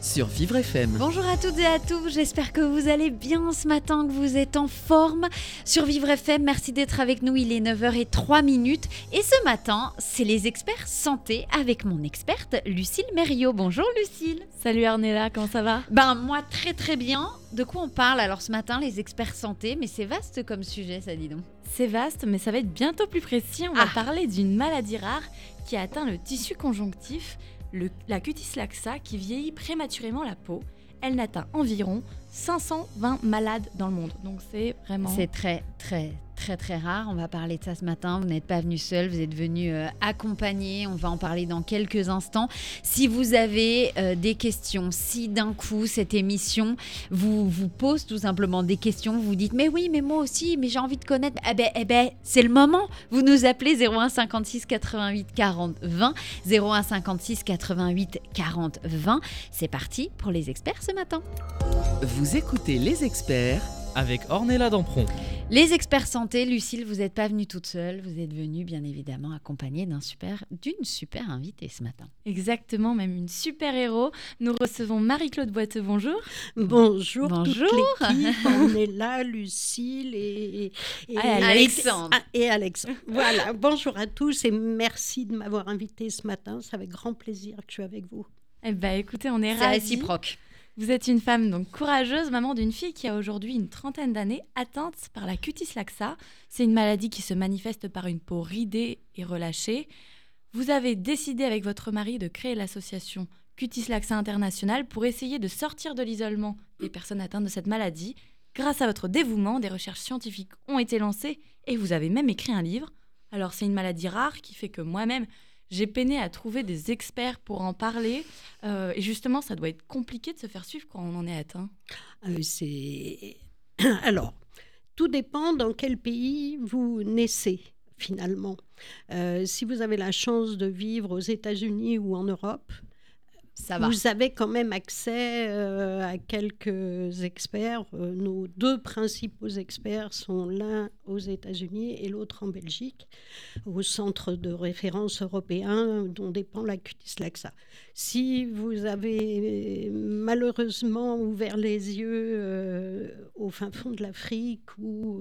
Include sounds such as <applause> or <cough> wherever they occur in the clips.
Sur Vivre FM. Bonjour à toutes et à tous, j'espère que vous allez bien ce matin, que vous êtes en forme. Sur Vivre FM, merci d'être avec nous, il est 9h03 minutes. Et ce matin, c'est les experts santé avec mon experte Lucille Mériot. Bonjour Lucille. Salut Arnella, comment ça va? Ben moi très très bien. De quoi on parle alors ce matin, les experts santé? Mais c'est vaste comme sujet, ça dit donc. C'est vaste, mais ça va être bientôt plus précis. On va Ah. parler d'une maladie rare qui atteint le tissu conjonctif, la cutis laxa, qui vieillit prématurément la peau. Elle n'atteint environ 520 malades dans le monde. Donc c'est vraiment... C'est très, très, très, très rare. On va parler de ça ce matin. Vous n'êtes pas venu seul, vous êtes venu euh, accompagné. On va en parler dans quelques instants. Si vous avez euh, des questions, si d'un coup cette émission vous, vous pose tout simplement des questions, vous dites Mais oui, mais moi aussi, mais j'ai envie de connaître. Eh ben, eh ben c'est le moment. Vous nous appelez 01 56 88 40 20. 01 56 88 40 20. C'est parti pour les experts ce matin. Vous écoutez les experts Avec Ornella Dampron. Les experts santé, Lucille, vous n'êtes pas venue toute seule, vous êtes venue bien évidemment accompagnée d'un super, d'une super invitée ce matin. Exactement, même une super héros. Nous recevons Marie-Claude Boiteux, bonjour. Bonjour, Bonjour. toute l'équipe. <laughs> Là, Lucille et, et, Ah, et- Alexandre. Ah, et Alexandre. Voilà, bonjour à tous et merci de m'avoir invité ce matin. C'est avec grand plaisir que je suis avec vous. Eh ben, écoutez, on est C'est ravis. réciproque. Vous êtes une femme donc courageuse, maman d'une fille qui a aujourd'hui une trentaine d'années, atteinte par la cutis laxa. C'est une maladie qui se manifeste par une peau ridée et relâchée. Vous avez décidé avec votre mari de créer l'association Cutis Laxa International pour essayer de sortir de l'isolement des personnes atteintes de cette maladie. Grâce à votre dévouement, des recherches scientifiques ont été lancées et vous avez même écrit un livre. Alors c'est une maladie rare qui fait que moi-même, j'ai peiné à trouver des experts pour en parler. Euh, et justement, ça doit être compliqué de se faire suivre quand on en est atteint. Euh, c'est <clears throat> alors tout dépend dans quel pays vous naissez finalement. Euh, si vous avez la chance de vivre aux États-Unis ou en Europe, Vous avez quand même accès euh, à quelques experts. Euh, nos deux principaux experts sont l'un aux États-Unis et l'autre en Belgique, au centre de référence européen dont dépend la cutis laxa. Si vous avez malheureusement ouvert les yeux euh, au fin fond de l'Afrique ou,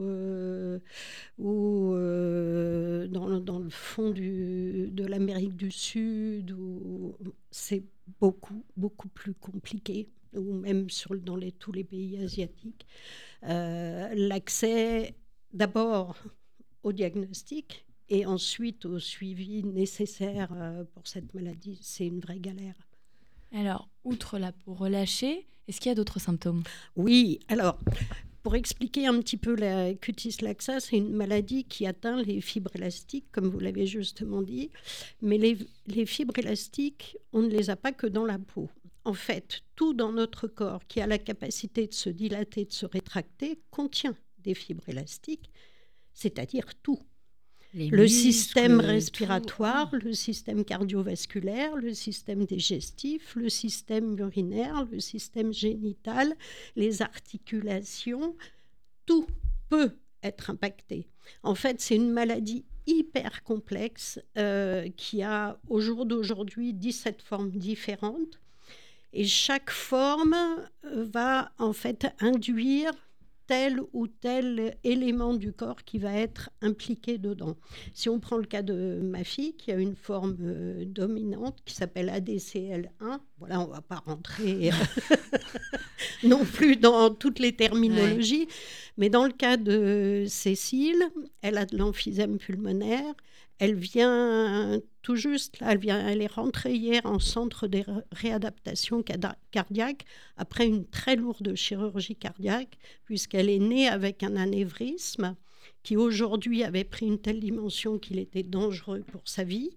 dans, le- fond de l'Amérique du Sud, c'est beaucoup, beaucoup plus compliqué, ou même sur, dans les, tous les pays asiatiques. Euh, L'accès d'abord au diagnostic et ensuite au suivi nécessaire euh, pour cette maladie, c'est une vraie galère. Alors, outre la peau relâchée, est-ce qu'il y a d'autres symptômes? Oui, alors, pour expliquer un petit peu la cutis laxa, c'est une maladie qui atteint les fibres élastiques, comme vous l'avez justement dit. Mais les, les fibres élastiques, on ne les a pas que dans la peau. En fait, tout dans notre corps qui a la capacité de se dilater, de se rétracter, contient des fibres élastiques, c'est-à-dire tout. Les Le système respiratoire, le système cardiovasculaire, le système digestif, le système urinaire, le système génital, les articulations, tout peut être impacté. En fait, c'est une maladie hyper complexe euh, qui a au jour d'aujourd'hui 17 formes différentes. Et chaque forme euh, va en fait induire tel ou tel élément du corps qui va être impliqué dedans. Si on prend le cas de ma fille, qui a une forme euh, dominante qui s'appelle ADCL1, voilà, on ne va pas rentrer euh, <laughs> non plus dans toutes les terminologies, mais dans le cas de Cécile, elle a de l'emphysème pulmonaire, elle vient tout juste, elle, vient, elle est rentrée hier en centre de ré- réadaptation cardiaque après une très lourde chirurgie cardiaque, puisqu'elle est née avec un anévrisme qui aujourd'hui avait pris une telle dimension qu'il était dangereux pour sa vie.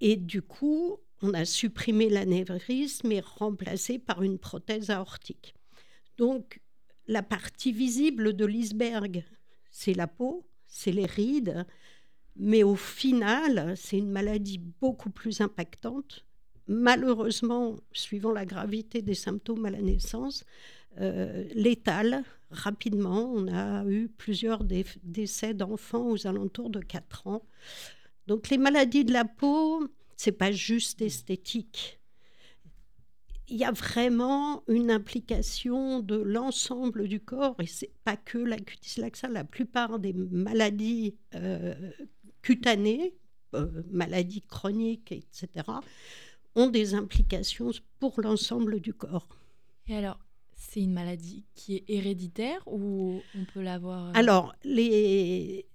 Et du coup, on a supprimé l'anévrisme et remplacé par une prothèse aortique. Donc, la partie visible de l'iceberg, c'est la peau, c'est les rides, mais au final, c'est une maladie beaucoup plus impactante. Malheureusement, suivant la gravité des symptômes à la naissance, euh, létale rapidement. On a eu plusieurs décès d'enfants aux alentours de 4 ans. Donc les maladies de la peau, c'est pas juste esthétique. Il y a vraiment une implication de l'ensemble du corps et c'est pas que la cutis laxa. La plupart des maladies euh, cutanées, euh, maladies chroniques, etc., ont des implications pour l'ensemble du corps. Et alors, c'est une maladie qui est héréditaire ou on peut l'avoir euh Alors, les...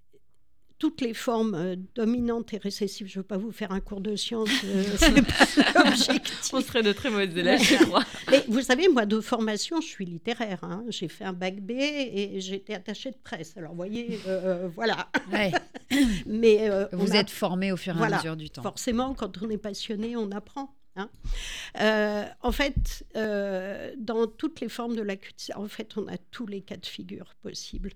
toutes les formes euh, dominantes et récessives, je ne veux pas vous faire un cours de science, euh, <laughs> c'est pas l'objectif. On serait de très mauvais élèves, je crois. <laughs> Mais vous savez, moi, de formation, je suis littéraire. Hein. J'ai fait un bac B et j'étais attachée de presse. Alors, vous voyez, voilà. Ouais. <laughs> Mais vous on a- êtes formé au fur et Voilà. à mesure du temps. Forcément, quand on est passionné, on apprend. hein. Euh, en fait, euh, dans toutes les formes de l'acuité, en fait, on a tous les cas de figure possibles.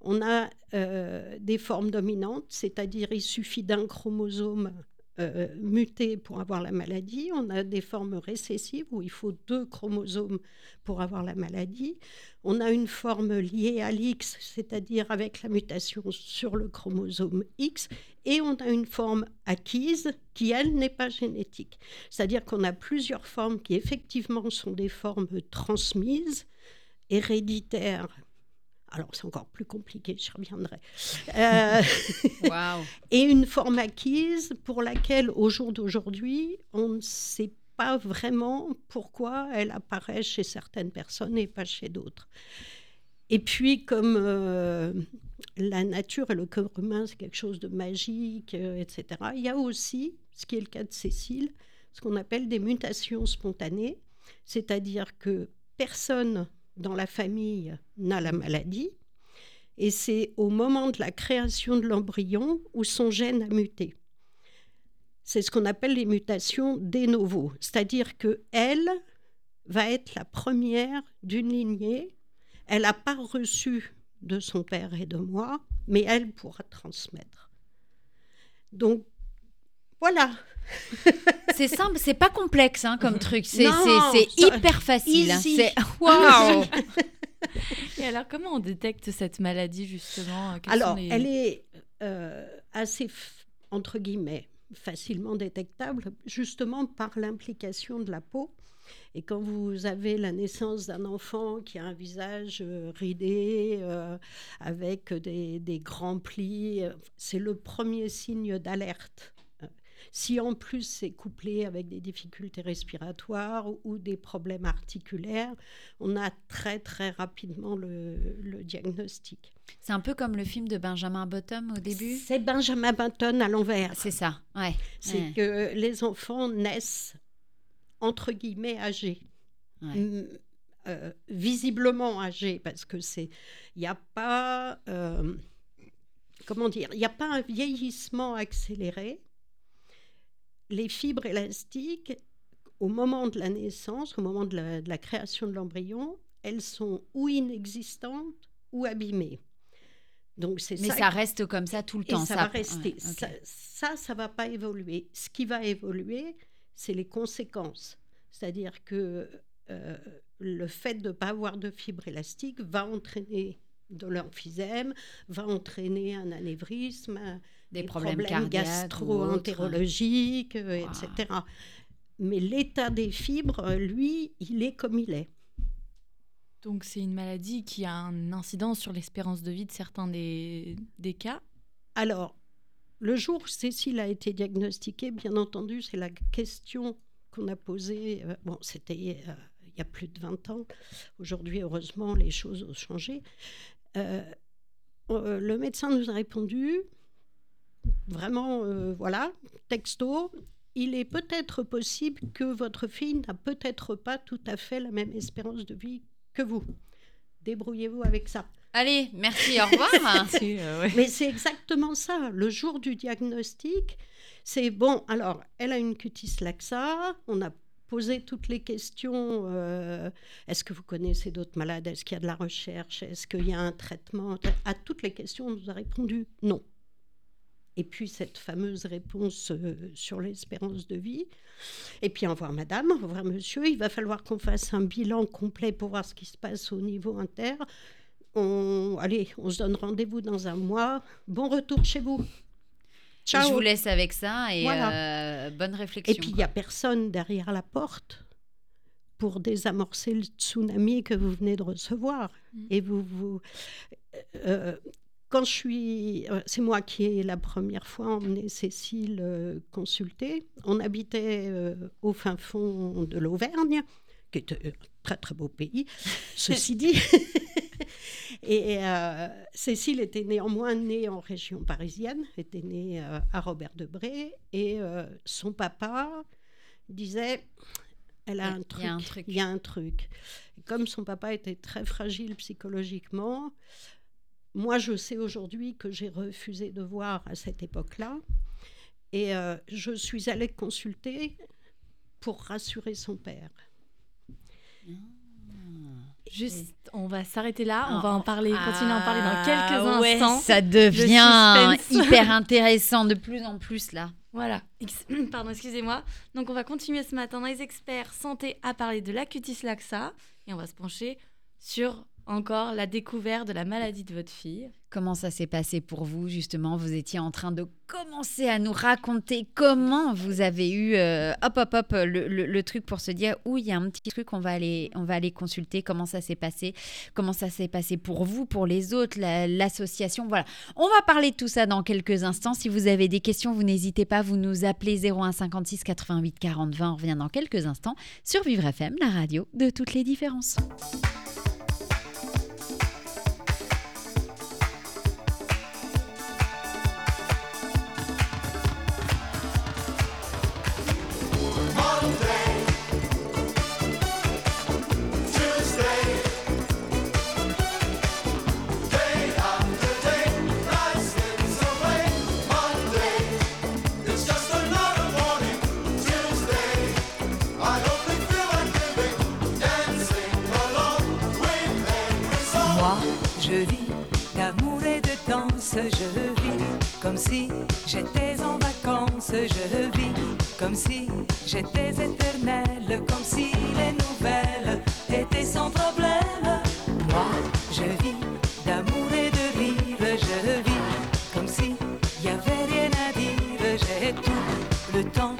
On a euh, des formes dominantes, c'est-à-dire il suffit d'un chromosome euh, muté pour avoir la maladie. On a des formes récessives où il faut deux chromosomes pour avoir la maladie. On a une forme liée à l'X, c'est-à-dire avec la mutation sur le chromosome X. Et on a une forme acquise qui, elle, n'est pas génétique. C'est-à-dire qu'on a plusieurs formes qui, effectivement, sont des formes transmises, héréditaires. Alors, c'est encore plus compliqué, je reviendrai. Euh, <laughs> <laughs> et une forme acquise pour laquelle, au jour d'aujourd'hui, on ne sait pas vraiment pourquoi elle apparaît chez certaines personnes et pas chez d'autres. Et puis, comme euh, la nature et le corps humain, c'est quelque chose de magique, euh, etc., il y a aussi, ce qui est le cas de Cécile, ce qu'on appelle des mutations spontanées, c'est-à-dire que personne dans la famille n'a la maladie, et c'est au moment de la création de l'embryon où son gène a muté. C'est ce qu'on appelle les mutations de novo, c'est-à-dire que elle va être la première d'une lignée. Elle n'a pas reçu de son père et de moi, mais elle pourra transmettre. Donc voilà. C'est simple, c'est pas complexe hein, comme truc. C'est Non, c'est- c'est ça- hyper facile. easy. C'est <laughs> waouh. Et alors, comment on détecte cette maladie, justement Quels Alors, sont les- elle est euh, assez, f- entre guillemets, facilement détectable, justement par l'implication de la peau. Et quand vous avez la naissance d'un enfant qui a un visage euh, ridé, euh, avec des, des grands plis, euh, c'est le premier signe d'alerte. Si en plus c'est couplé avec des difficultés respiratoires ou, des problèmes articulaires, on a très très rapidement le- le diagnostic. C'est un peu comme le film de Benjamin Bottom au début? C'est Benjamin Button à l'envers. C'est ça, ouais. C'est Ouais. que les enfants naissent entre guillemets âgés. Ouais. Mm, euh, visiblement âgés, parce que c'est. Il n'y a pas. euh, comment dire Il n'y a pas un vieillissement accéléré. Les fibres élastiques, au moment de la naissance, au moment de la, de la création de l'embryon, elles sont ou inexistantes ou abîmées. Donc c'est Mais ça ça reste comme ça tout le et temps. ça, va rester. ouais. Ça, ça, ça va pas évoluer. Ce qui va évoluer, c'est les conséquences. C'est-à-dire que euh, le fait de ne pas avoir de fibre élastique va entraîner de l'emphysème, va entraîner un anévrisme, un- Des problèmes, autres. gastro-entérologiques, euh, Wow. etc. Mais l'état des fibres, lui, il est comme il est. Donc, c'est une maladie qui a un incidence sur l'espérance de vie de certains des, des cas? Alors, le jour où Cécile a été diagnostiquée, bien entendu, c'est la question qu'on a posée. euh, bon, c'était euh, il y a plus de 20 ans. Aujourd'hui, heureusement, les choses ont changé. Euh, euh, le médecin nous a répondu, vraiment, euh, voilà, texto, il est peut-être possible que votre fille n'a peut-être pas tout à fait la même espérance de vie que vous. Débrouillez-vous avec ça. Allez, merci, au revoir. <laughs> euh, Mais c'est exactement ça. Le jour du diagnostic, c'est bon, alors, elle a une cutis laxa, on a poser toutes les questions. euh, Est-ce que vous connaissez d'autres malades Est-ce qu'il y a de la recherche Est-ce qu'il y a un traitement À toutes les questions, on nous a répondu non. Et puis cette fameuse réponse euh, sur l'espérance de vie. Et puis au revoir madame, au revoir monsieur. Il va falloir qu'on fasse un bilan complet pour voir ce qui se passe au niveau inter. On, allez, on se donne rendez-vous dans un mois. Bon retour chez vous. Ciao. Je vous laisse avec ça et Voilà. euh, bonne réflexion. Et puis il n'y a personne derrière la porte pour désamorcer le tsunami que vous venez de recevoir. Mm. Et vous, vous euh, quand je suis, euh, c'est moi qui ai la première fois emmené Cécile euh, consulter. On habitait euh, au fin fond de l'Auvergne, qui est un très très beau pays. <laughs> Ceci dit. Et euh, Cécile était néanmoins née en région parisienne, était née euh, à Robert Debré, et euh, son papa disait elle a un Il y truc, a un truc. il y a un truc. Et comme son papa était très fragile psychologiquement, moi je sais aujourd'hui que j'ai refusé de voir à cette époque-là, et euh, je suis allée consulter pour rassurer son père. Juste, on va s'arrêter là. On Ah, va en parler, continuer à en parler dans Ah, quelques ouais, instants. Ça devient <laughs> hyper intéressant de plus en plus là. Voilà. <clears throat> Pardon, excusez-moi. Donc, on va continuer ce matin dans les experts santé à parler de l'acutis laxa et on va se pencher sur encore la découverte de la maladie de votre fille. Comment ça s'est passé pour vous justement? Vous étiez en train de commencer à nous raconter comment vous avez eu euh, hop hop hop le, truc pour se dire où il y a un petit truc on va aller on va aller consulter comment ça s'est passé comment ça s'est passé pour vous pour les autres la- l'association voilà. On va parler de tout ça dans quelques instants. Si vous avez des questions vous n'hésitez pas vous nous appelez 01 56 88 40 20 on revient dans quelques instants sur Vivre FM la radio de toutes les différences je vis d'amour et de danse, je vis comme si j'étais en vacances, je vis comme si j'étais éternelle, comme si les nouvelles étaient sans problème. Moi, je vis d'amour et de rire, je vis comme si y avait rien à dire, j'ai tout le temps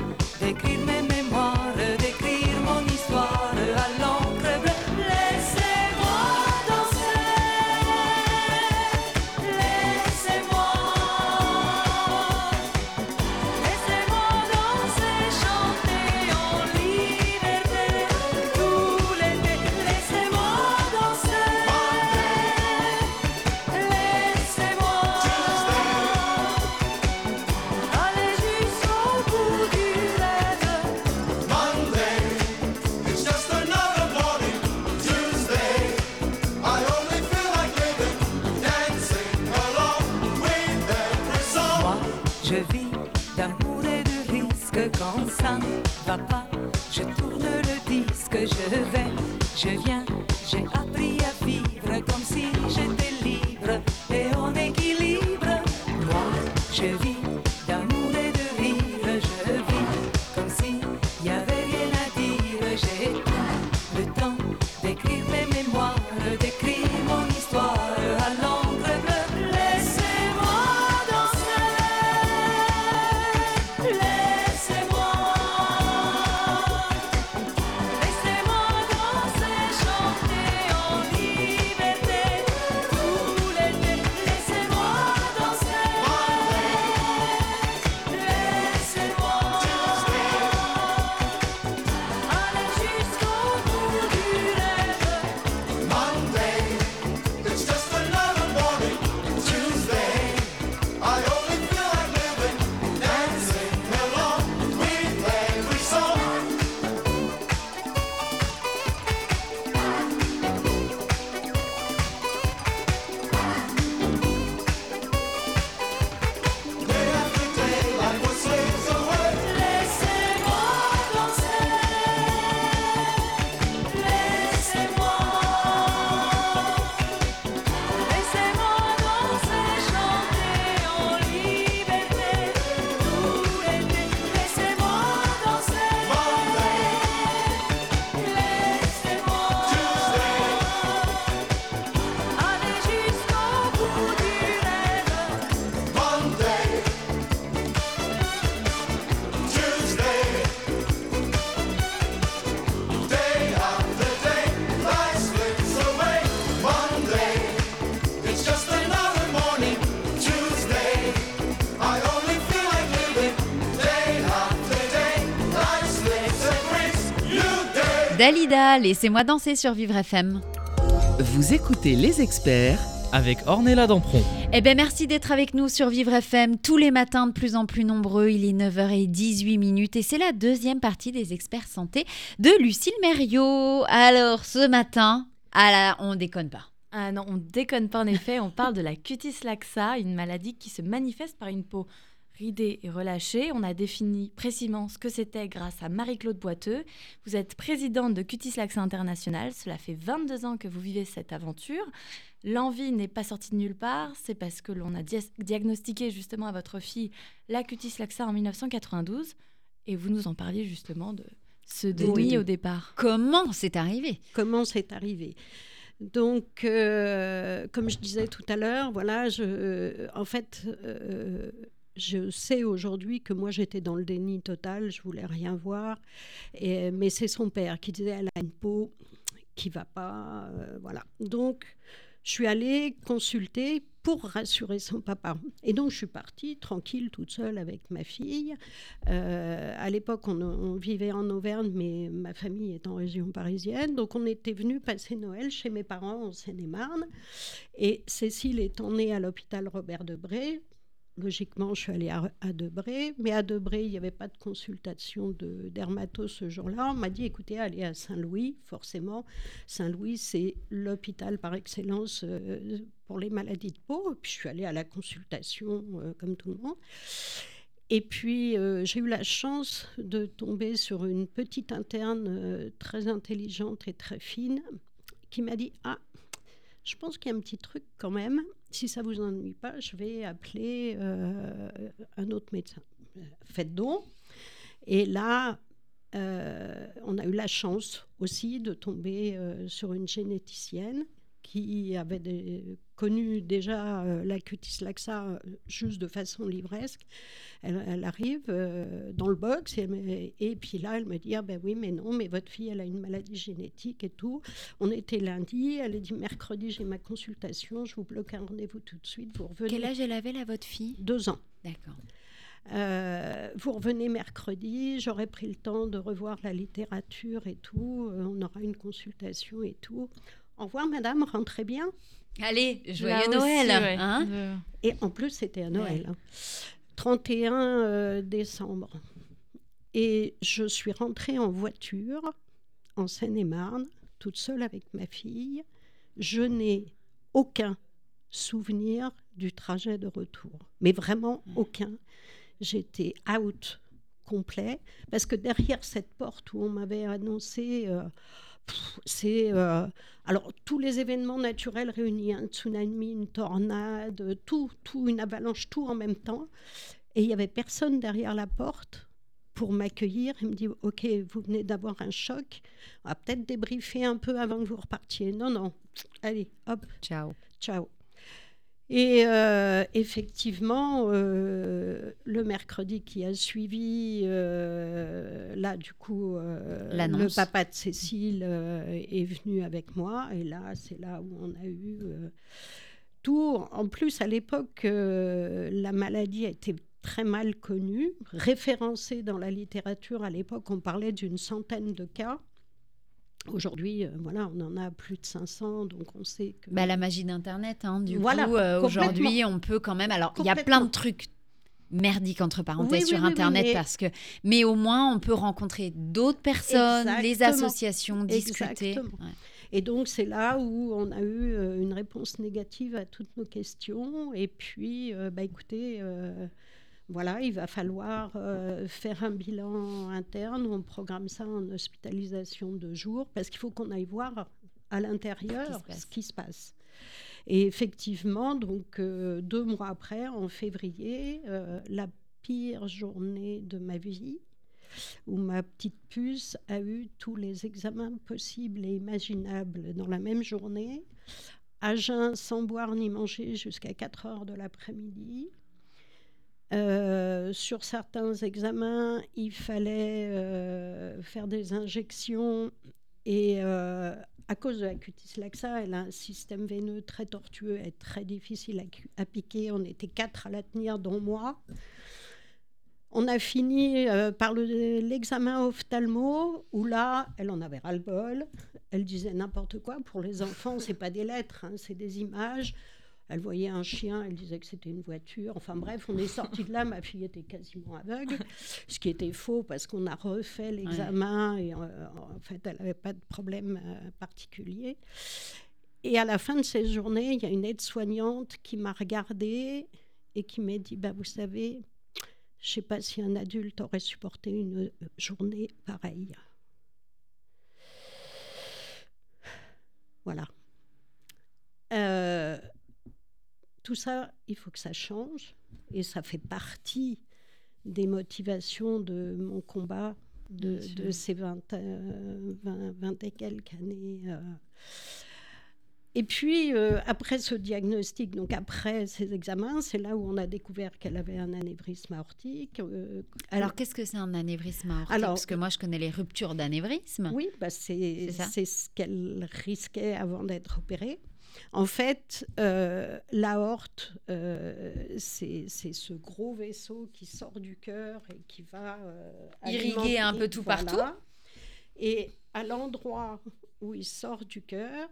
Dalida, laissez-moi danser sur Vivre FM. Vous écoutez les experts avec Ornella Dampron. Eh bien, merci d'être avec nous sur Vivre FM tous les matins de plus en plus nombreux. Il est 9h18 minutes et c'est la deuxième partie des experts santé de Lucille Mériot. Alors, ce matin, ah là, on déconne pas. Ah non, on déconne pas en effet, on parle de la cutis laxa, une maladie qui se manifeste par une peau ridée et relâchée. On a défini précisément ce que c'était grâce à Marie-Claude Boiteux. Vous êtes présidente de Cutis International, cela fait 22 ans que vous vivez cette aventure. L'envie n'est pas sortie de nulle part, c'est parce que l'on a dia- diagnostiqué justement à votre fille la cutis laxa en 1992 et vous nous en parliez justement de ce déni Oui. au départ. Comment c'est arrivé? Comment c'est arrivé? Donc, euh, comme je disais tout à l'heure, voilà, je, en fait, euh, je sais aujourd'hui que moi j'étais dans le déni total, je voulais rien voir, mais c'est son père qui disait elle a une peau qui va pas, euh, voilà. Donc, je suis allée consulter pour rassurer son papa. Et donc, je suis partie tranquille, toute seule avec ma fille. Euh, à l'époque, on, on vivait en Auvergne, mais ma famille est en région parisienne. Donc, on était venu passer Noël chez mes parents en Seine-et-Marne. Et Cécile étant née à l'hôpital Robert Debré, logiquement, je suis allée à, à Debré. Mais à Debré, il n'y avait pas de consultation de dermato ce jour-là. On m'a dit, écoutez, allez à Saint-Louis, forcément. Saint-Louis, c'est l'hôpital par excellence euh, pour les maladies de peau. Puis, je suis allée à la consultation euh, comme tout le monde. Et puis, euh, j'ai eu la chance de tomber sur une petite interne très intelligente et très fine qui m'a dit Ah, je pense qu'il y a un petit truc quand même. Si ça vous ennuie pas, je vais appeler euh, un autre médecin. Faites donc. Et là, euh, on a eu la chance aussi de tomber euh, sur une généticienne qui avait des- connu déjà euh, la cutis laxa euh, juste de façon livresque. Elle, elle arrive euh, dans le box et, elle me- et puis là, elle me dit ah ben oui, mais non, mais votre fille, elle a une maladie génétique et tout. On était lundi, elle a dit mercredi, j'ai ma consultation, je vous bloque un rendez-vous tout de suite. Vous revenez. Quel âge elle avait là, votre fille? Deux ans. D'accord. Euh, vous revenez mercredi, j'aurai pris le temps de revoir la littérature et tout. euh, on aura une consultation et tout. Au revoir, madame, rentrez bien. Allez, Là joyeux aussi, Noël ouais. hein Euh, Et en plus, c'était à Noël. hein. 31 euh, décembre. Et je suis rentrée en voiture en Seine-et-Marne, toute seule avec ma fille. Je n'ai aucun souvenir du trajet de retour. Mais vraiment aucun. J'étais out complet parce que derrière cette porte où on m'avait annoncé euh, c'est euh, alors tous les événements naturels réunis un tsunami une tornade tout tout une avalanche tout en même temps. Et il y avait personne derrière la porte pour m'accueillir. Il me dit ok vous venez d'avoir un choc. On va peut-être débriefer un peu avant que vous repartiez non non. Allez hop. Ciao. Ciao. Et euh, effectivement, euh, le mercredi qui a suivi, euh, là, du coup, le papa de Cécile est venu avec moi. Et là, c'est là où on a eu tout. En plus, à l'époque, la maladie était très mal connue, référencée dans la littérature. À l'époque, on parlait d'une centaine de cas. Aujourd'hui, euh, voilà, on en a plus de 500, donc on sait que... Bah, la magie d'Internet, hein, du Voilà, coup, euh, aujourd'hui, on peut quand même. Alors, il y a plein de trucs merdiques entre parenthèses Oui, sur oui, oui, oui, Internet mais- parce que, mais au moins, on peut rencontrer d'autres personnes, les Exactement. associations, discuter. Exactement. Ouais. Et donc, c'est là où on a eu euh, une réponse négative à toutes nos questions. Et puis, euh, bah, écoutez, voilà, il va falloir euh, faire un bilan interne. On programme ça en hospitalisation de jour parce qu'il faut qu'on aille voir à l'intérieur ce qui se passe. Et effectivement, donc euh, deux mois après, en février, euh, la pire journée de ma vie, où ma petite puce a eu tous les examens possibles et imaginables dans la même journée, à jeun sans boire ni manger jusqu'à 4 heures de l'après-midi. Euh, sur certains examens, il fallait euh, faire des injections et euh, à cause de la cutis laxa, elle a un système veineux très tortueux et très difficile à, piquer. On était quatre à la tenir, dont moi. On a fini par le- l'examen ophtalmo, où là, elle en avait ras-le-bol. Elle disait n'importe quoi. Pour les enfants, c'est pas des lettres, hein, c'est des images. Elle voyait un chien, elle disait que c'était une voiture. Enfin bref, on est sorti de là, ma fille était quasiment aveugle, ce qui était faux parce qu'on a refait l'examen et euh, en fait, elle n'avait pas de problème euh, particulier. Et à la fin de ces journées, il y a une aide-soignante qui m'a regardée et qui m'a dit bah, Vous savez, je ne sais pas si un adulte aurait supporté une euh, journée pareille. Voilà. Euh, tout ça, il faut que ça change. Et ça fait partie des motivations de mon combat de, ces 20, euh, 20, 20 et quelques années. euh. Et puis, euh, après ce diagnostic, donc après ces examens, c'est là où on a découvert qu'elle avait un anévrisme aortique. euh, Alors, qu'est-ce que c'est un anévrisme aortique? Alors, Parce que moi, je connais les ruptures d'anévrisme. Oui, bah c'est ce qu'elle risquait avant d'être opérée. En fait, euh, l'aorte, euh, c'est ce gros vaisseau qui sort du cœur et qui va euh, Irriguer un peu tout partout. Et à l'endroit où il sort du cœur,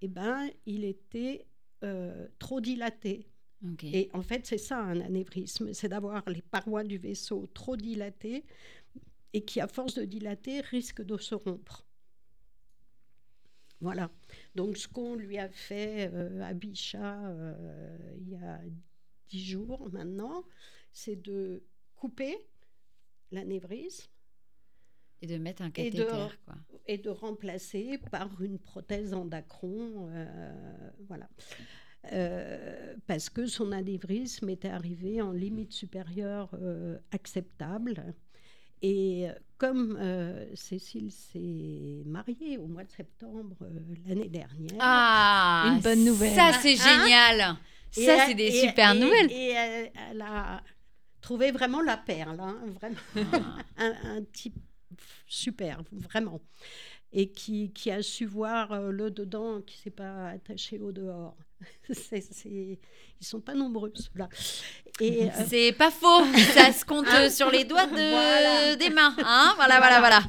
eh ben, il était euh, trop dilaté. Et en fait, c'est ça un anévrisme, c'est d'avoir les parois du vaisseau trop dilatées et qui, à force de dilater, risquent de se rompre. Voilà. Donc, ce qu'on lui a fait euh, à Bichat euh, il y a dix jours maintenant, c'est de couper l'anévrisme Et de mettre un Et de- cathéter, quoi. et de remplacer par une prothèse en dacron. euh, voilà. Parce que son anévrisme était arrivé en limite supérieure acceptable. Et euh, comme euh, Cécile s'est mariée au mois de septembre euh, l'année dernière, Ah, Une bonne nouvelle. Ça, c'est Hein génial. et Ça, c'est des et- super et- nouvelles. Et elle, elle a trouvé vraiment la perle, hein, vraiment Ah. <laughs> un, un type super, vraiment. Et qui, qui a su voir le dedans, qui ne s'est pas attaché au dehors. <laughs> C'est, c'est- Ils sont pas nombreux, ceux-là. Et, euh, C'est pas faux. Ça se compte euh, sur les doigts de... Voilà. des mains. Hein voilà, voilà, voilà.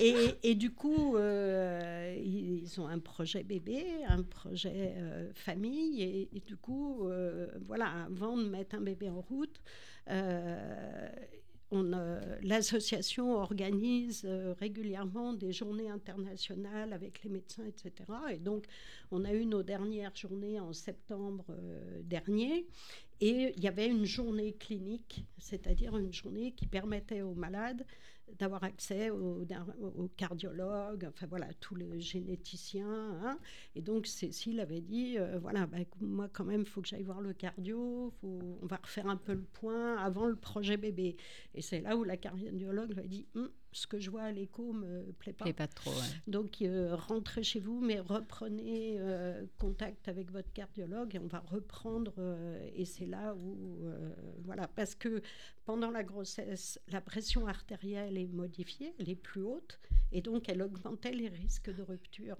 et, et du coup, euh, ils ont un projet bébé, un projet euh, famille. Et, et du coup, voilà, avant de mettre un bébé en route, euh, on, l'association organise euh, régulièrement des journées internationales avec les médecins, etc. Et donc, on a eu nos dernières journées en septembre euh, dernier. Et il y avait une journée clinique, c'est-à-dire une journée qui permettait aux malades d'avoir accès aux, aux cardiologues, enfin voilà, tous les généticiens. hein. Et donc Cécile avait dit, euh, voilà, bah, moi quand même, il faut que j'aille voir le cardio, faut- on va refaire un peu le point avant le projet bébé. Et c'est là où la cardiologue lui a dit, Hum, ce que je vois à l'écho me plaît pas. Plaît pas trop, ouais. Donc, euh, rentrez chez vous, mais reprenez euh, contact avec votre cardiologue et on va reprendre. euh, et c'est là où, voilà, parce que pendant la grossesse, la pression artérielle est modifiée, elle est plus haute, et donc elle augmentait les risques de rupture.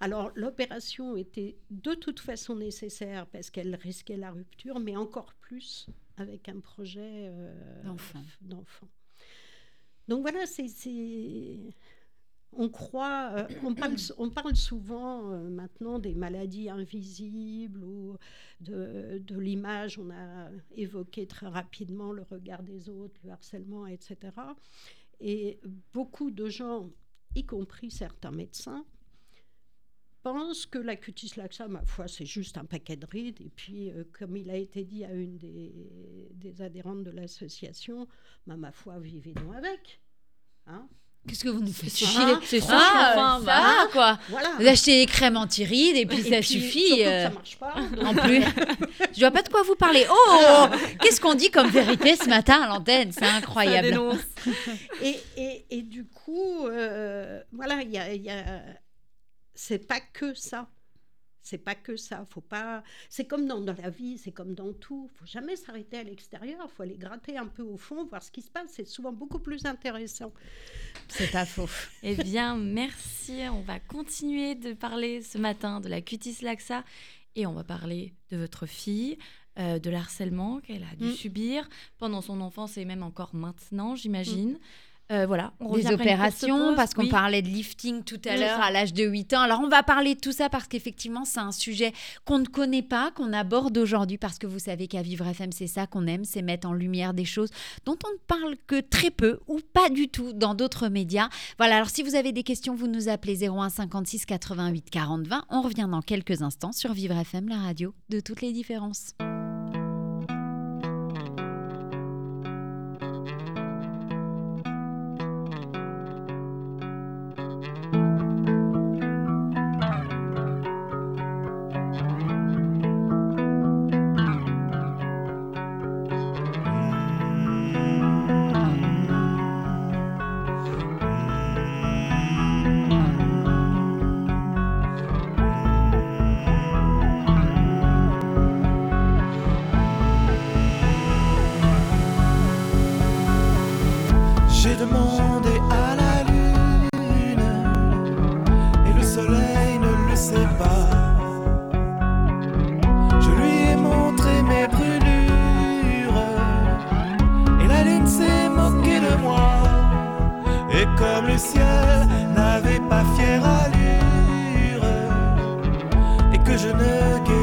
Alors, l'opération était de toute façon nécessaire parce qu'elle risquait la rupture, mais encore plus avec un projet D'enfant. Donc voilà, euh, on, parle, souvent euh, maintenant des maladies invisibles ou de l'image. On a évoqué très rapidement le regard des autres, le harcèlement, etc. Et beaucoup de gens, y compris certains médecins, pensent que la cutis laxa, ma foi, c'est juste un paquet de rides. Et puis, euh, comme il a été dit à une des, des adhérentes de l'association, bah, ma foi, vivez donc avec. Hein Qu'est-ce que vous nous faites C'est chier ça. C'est ça, enfin, ça bah. quoi. voilà. Vous achetez des crèmes anti-rides et puis Et ça puis, suffit. surtout que euh, ça marche pas. En plus, je vois pas de quoi vous parlez. Oh, qu'est-ce qu'on dit comme vérité ce matin à l'antenne? C'est incroyable. et, et, et du coup, euh, voilà, il y a, il y a- c'est pas que ça. C'est pas que ça. Faut pas. C'est comme dans, dans la vie, c'est comme dans tout. Faut jamais s'arrêter à l'extérieur. Faut aller gratter un peu au fond, voir ce qui se passe. C'est souvent beaucoup plus intéressant. C'est pas faux. <laughs> Eh bien, merci. On va continuer de parler ce matin de la cutis laxa et on va parler de votre fille. euh, de harcèlement qu'elle a dû Mm. subir pendant son enfance et même encore maintenant, j'imagine. Euh, voilà, on Des opérations, parce qu'on Oui. parlait de lifting tout à l'heure à l'âge de 8 ans. Alors on va parler de tout ça parce qu'effectivement c'est un sujet qu'on ne connaît pas, qu'on aborde aujourd'hui parce que vous savez qu'à Vivre FM c'est ça qu'on aime, c'est mettre en lumière des choses dont on ne parle que très peu ou pas du tout dans d'autres médias. Voilà, alors si vous avez des questions, vous nous appelez 01 56 88 40 20. On revient dans quelques instants sur Vivre FM, la radio de toutes les différences. Pas fière allure et que je ne guérissais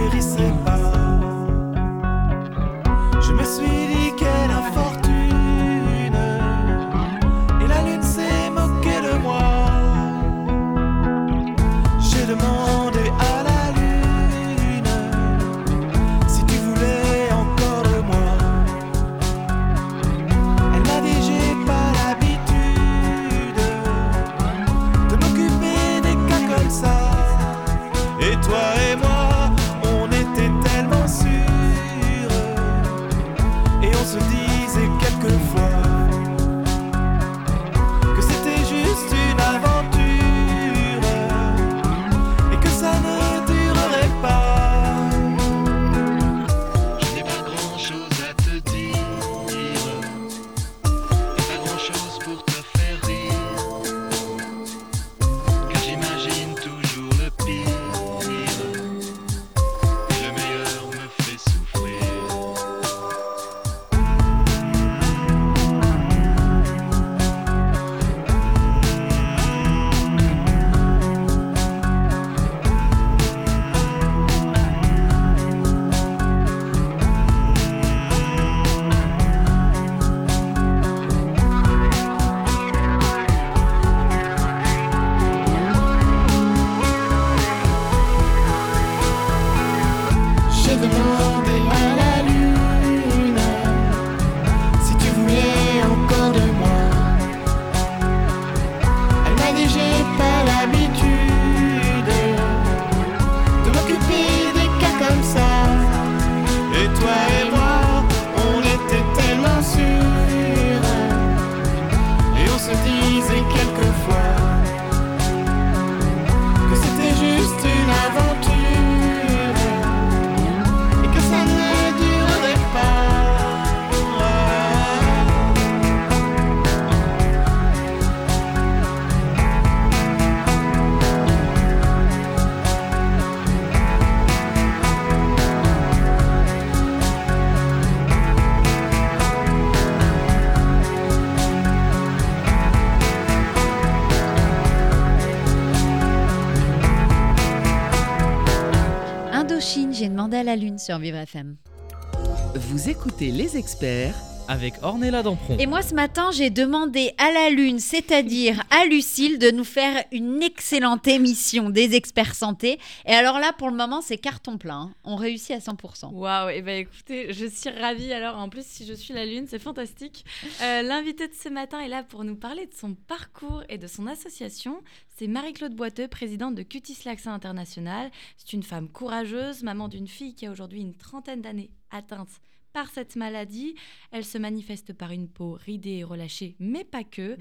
Vous écoutez les experts Avec Ornella Dampron. Et moi, ce matin, j'ai demandé à la Lune, c'est-à-dire à Lucille, de nous faire une excellente émission des experts santé. Et alors là, pour le moment, c'est carton plein. On réussit à 100%. Waouh, et ben écoutez, je suis ravie. Alors en plus, si je suis la lune, c'est fantastique. Euh, L'invité de ce matin est là pour nous parler de son parcours et de son association. C'est Marie-Claude Boiteux, présidente de Cutis Laxa International. C'est une femme courageuse, maman d'une fille qui a aujourd'hui une trentaine d'années atteinte par cette maladie. Elle se manifeste par une peau ridée et relâchée, mais pas que.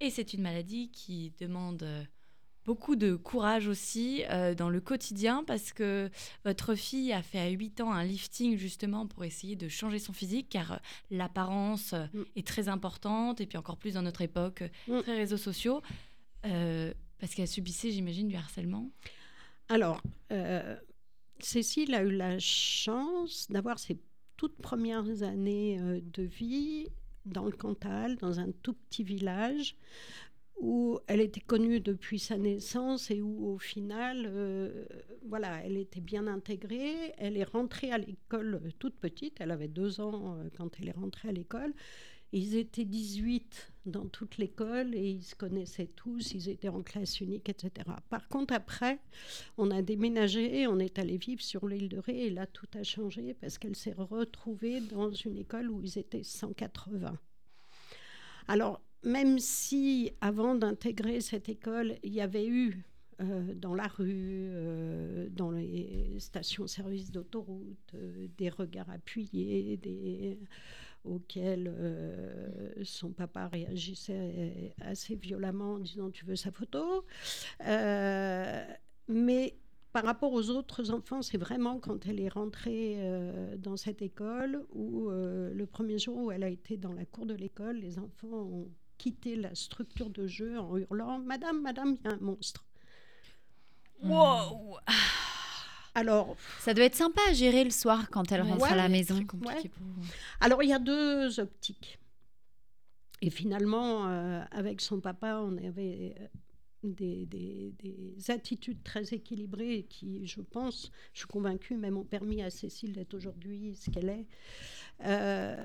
Et c'est une maladie qui demande euh, beaucoup de courage aussi euh, dans le quotidien parce que votre fille a fait à 8 ans un lifting justement pour essayer de changer son physique car euh, l'apparence Mm. est très importante et puis encore plus dans notre époque, Mm. très réseaux sociaux. Euh, parce qu'elle subissait, j'imagine, du harcèlement. Alors, euh, Cécile a eu la chance d'avoir ses toutes premières années euh, de vie dans le Cantal, dans un tout petit village où elle était connue depuis sa naissance et où au final, euh, voilà, elle était bien intégrée. Elle est rentrée à l'école toute petite, elle avait deux ans euh, quand elle est rentrée à l'école. Ils étaient 18 dans toute l'école et ils se connaissaient tous, ils étaient en classe unique, etc. Par contre, après, on a déménagé, on est allé vivre sur l'île de Ré et là, tout a changé parce qu'elle s'est retrouvée dans une école où ils étaient 180. Alors, même si avant d'intégrer cette école, il y avait eu euh, dans la rue, euh, dans les stations-service d'autoroute, euh, des regards appuyés, des auxquels euh, son papa réagissait assez violemment en disant tu veux sa photo? Euh, mais par rapport aux autres enfants, c'est vraiment quand elle est rentrée euh, dans cette école où le premier jour où elle a été dans la cour de l'école, les enfants ont quitté la structure de jeu en hurlant Madame, Madame, il y a un monstre. Wow Alors, Ça doit être sympa à gérer le soir quand elle rentre Ouais, à la maison. Ouais. pour. Alors, il y a deux optiques. Et finalement, euh, avec son papa, on avait euh, des, des- des attitudes très équilibrées qui, je pense, je suis convaincue, même ont permis à Cécile d'être aujourd'hui ce qu'elle est. Euh,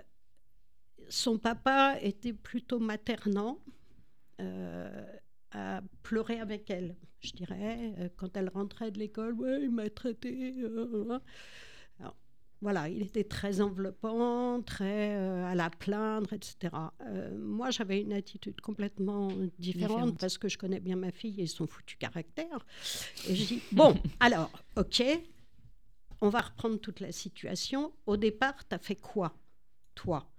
son papa était plutôt maternant, euh, à pleurer avec elle, je dirais. Euh, Quand elle rentrait de l'école, ouais, il m'a traité. euh, euh. Alors, voilà, il était très enveloppant, très euh, à la plaindre, etc. Euh, moi, j'avais une attitude complètement différente, Différente. parce que je connais bien ma fille et son foutu caractère. Et je dis, bon, <laughs> alors, ok, on va reprendre toute la situation. Au départ, tu as fait quoi, toi?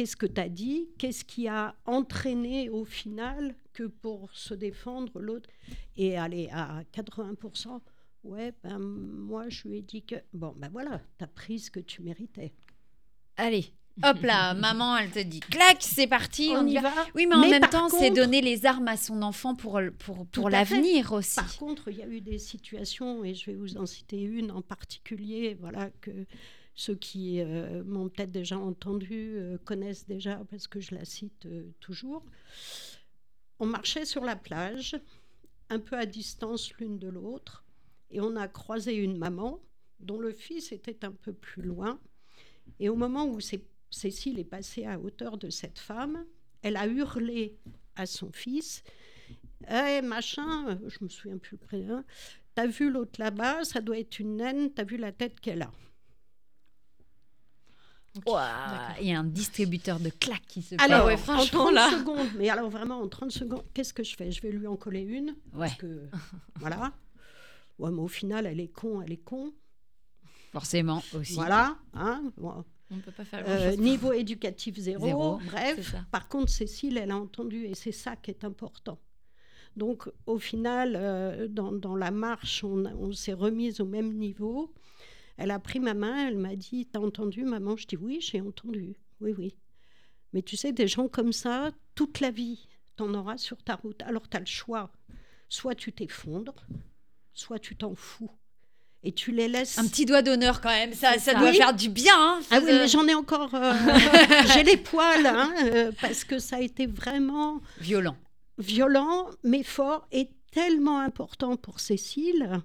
Qu'est-ce que tu as dit Qu'est-ce qui a entraîné au final que pour se défendre, l'autre Et aller à 80%, ouais, ben moi je lui ai dit que, bon, ben voilà, tu as pris ce que tu méritais. Allez, hop là, <laughs> maman, elle te dit clac, c'est parti, on, y va. Oui, mais en Mais même temps, c'est donner les armes à son enfant pour, pour, pour l'avenir aussi. Par contre, il y a eu des situations, et je vais vous en citer une en particulier, voilà, que ceux qui euh, m'ont peut-être déjà entendu euh, connaissent déjà parce que je la cite euh, toujours. On marchait sur la plage, un peu à distance l'une de l'autre, et on a croisé une maman dont le fils était un peu plus loin. Et au moment où Cé- Cécile est passée à hauteur de cette femme, elle a hurlé à son fils eh, machin, je me souviens plus le prénom. T'as vu l'autre là-bas, ça doit être une naine, t'as vu la tête qu'elle a. Il y a un distributeur de claques qui se Alors, fait. ouais, franchement, en 30 là. secondes, mais alors vraiment en 30 secondes, qu'est-ce que je fais? Je vais lui en coller une. Ouais, Parce que, voilà. Ouais, mais au final, elle est con, elle est con. forcément aussi. Voilà. Hein, bon. On ne peut pas faire Euh, niveau éducatif zéro. Bref, par contre, Cécile, elle a entendu et c'est ça qui est important. Donc, au final, euh, dans, dans la marche, on, a- on s'est remise au même niveau. Elle a pris ma main, elle m'a dit T'as entendu, maman Je dis Oui, j'ai entendu. Oui, oui. Mais tu sais, des gens comme ça, toute la vie, t'en auras sur ta route. Alors, tu as le choix. Soit tu t'effondres, soit tu t'en fous. Et tu les laisses. Un petit doigt d'honneur quand même, ça, ça ça. doit Oui. faire du bien. hein. Ah oui, Euh, mais j'en ai encore. euh, <laughs> j'ai les poils, hein, euh, parce que ça a été vraiment Violent. violent, mais fort et tellement important pour Cécile.